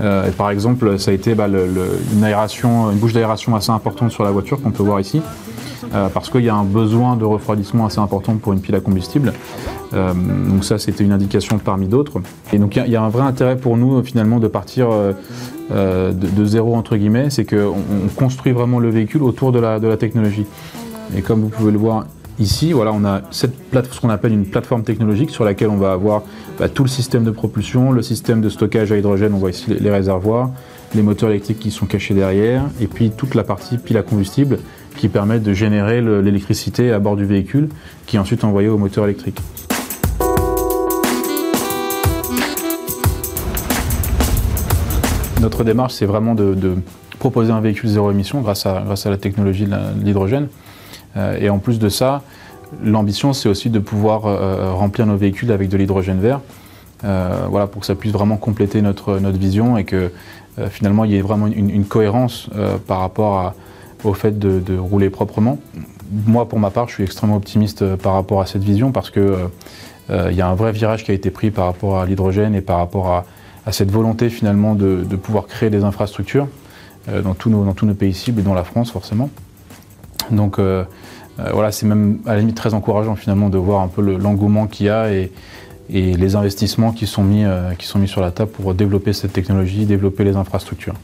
Euh, par exemple, ça a été bah, une, aération, une bouche d'aération assez importante sur la voiture qu'on peut voir ici. Euh, parce qu'il y a un besoin de refroidissement assez important pour une pile à combustible. Euh, donc ça, c'était une indication parmi d'autres. Et donc il y, a un vrai intérêt pour nous finalement de partir euh, de, zéro entre guillemets, c'est qu'on construit vraiment le véhicule autour de la, technologie. Et comme vous pouvez le voir Ici, voilà, on a cette ce qu'on appelle une plateforme technologique sur laquelle on va avoir bah, tout le système de propulsion, le système de stockage à hydrogène, on voit ici les réservoirs, les moteurs électriques qui sont cachés derrière, et puis toute la partie pile à combustible qui permet de générer l'électricité à bord du véhicule, qui est ensuite envoyée au moteur électrique. Notre démarche, c'est vraiment de, proposer un véhicule zéro émission grâce à, à la technologie de l'hydrogène. Euh, et en plus de ça, l'ambition, c'est aussi de pouvoir euh, remplir nos véhicules avec de l'hydrogène vert. Euh, voilà, pour que ça puisse vraiment compléter notre, vision et que finalement il y ait vraiment une, cohérence par rapport au fait de, rouler proprement. Moi, pour ma part, je suis extrêmement optimiste par rapport à cette vision parce que il y a un vrai virage qui a été pris par rapport à l'hydrogène et par rapport à, cette volonté finalement de, pouvoir créer des infrastructures dans, tous nos, pays cibles et dans la France forcément. Donc euh, euh, voilà, c'est même à la limite très encourageant finalement de voir un peu l'engouement qu'il y a et, les investissements euh, qui sont mis sur la table pour développer cette technologie, développer les infrastructures.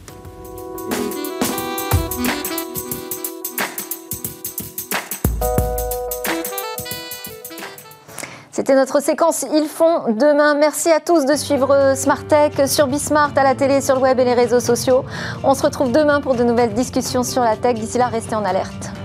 C'était notre séquence Ils font demain. Merci à tous de suivre Smart Tech sur Bismart, à la télé, sur le web et les réseaux sociaux. On se retrouve demain pour de nouvelles discussions sur la tech. D'ici là, restez en alerte.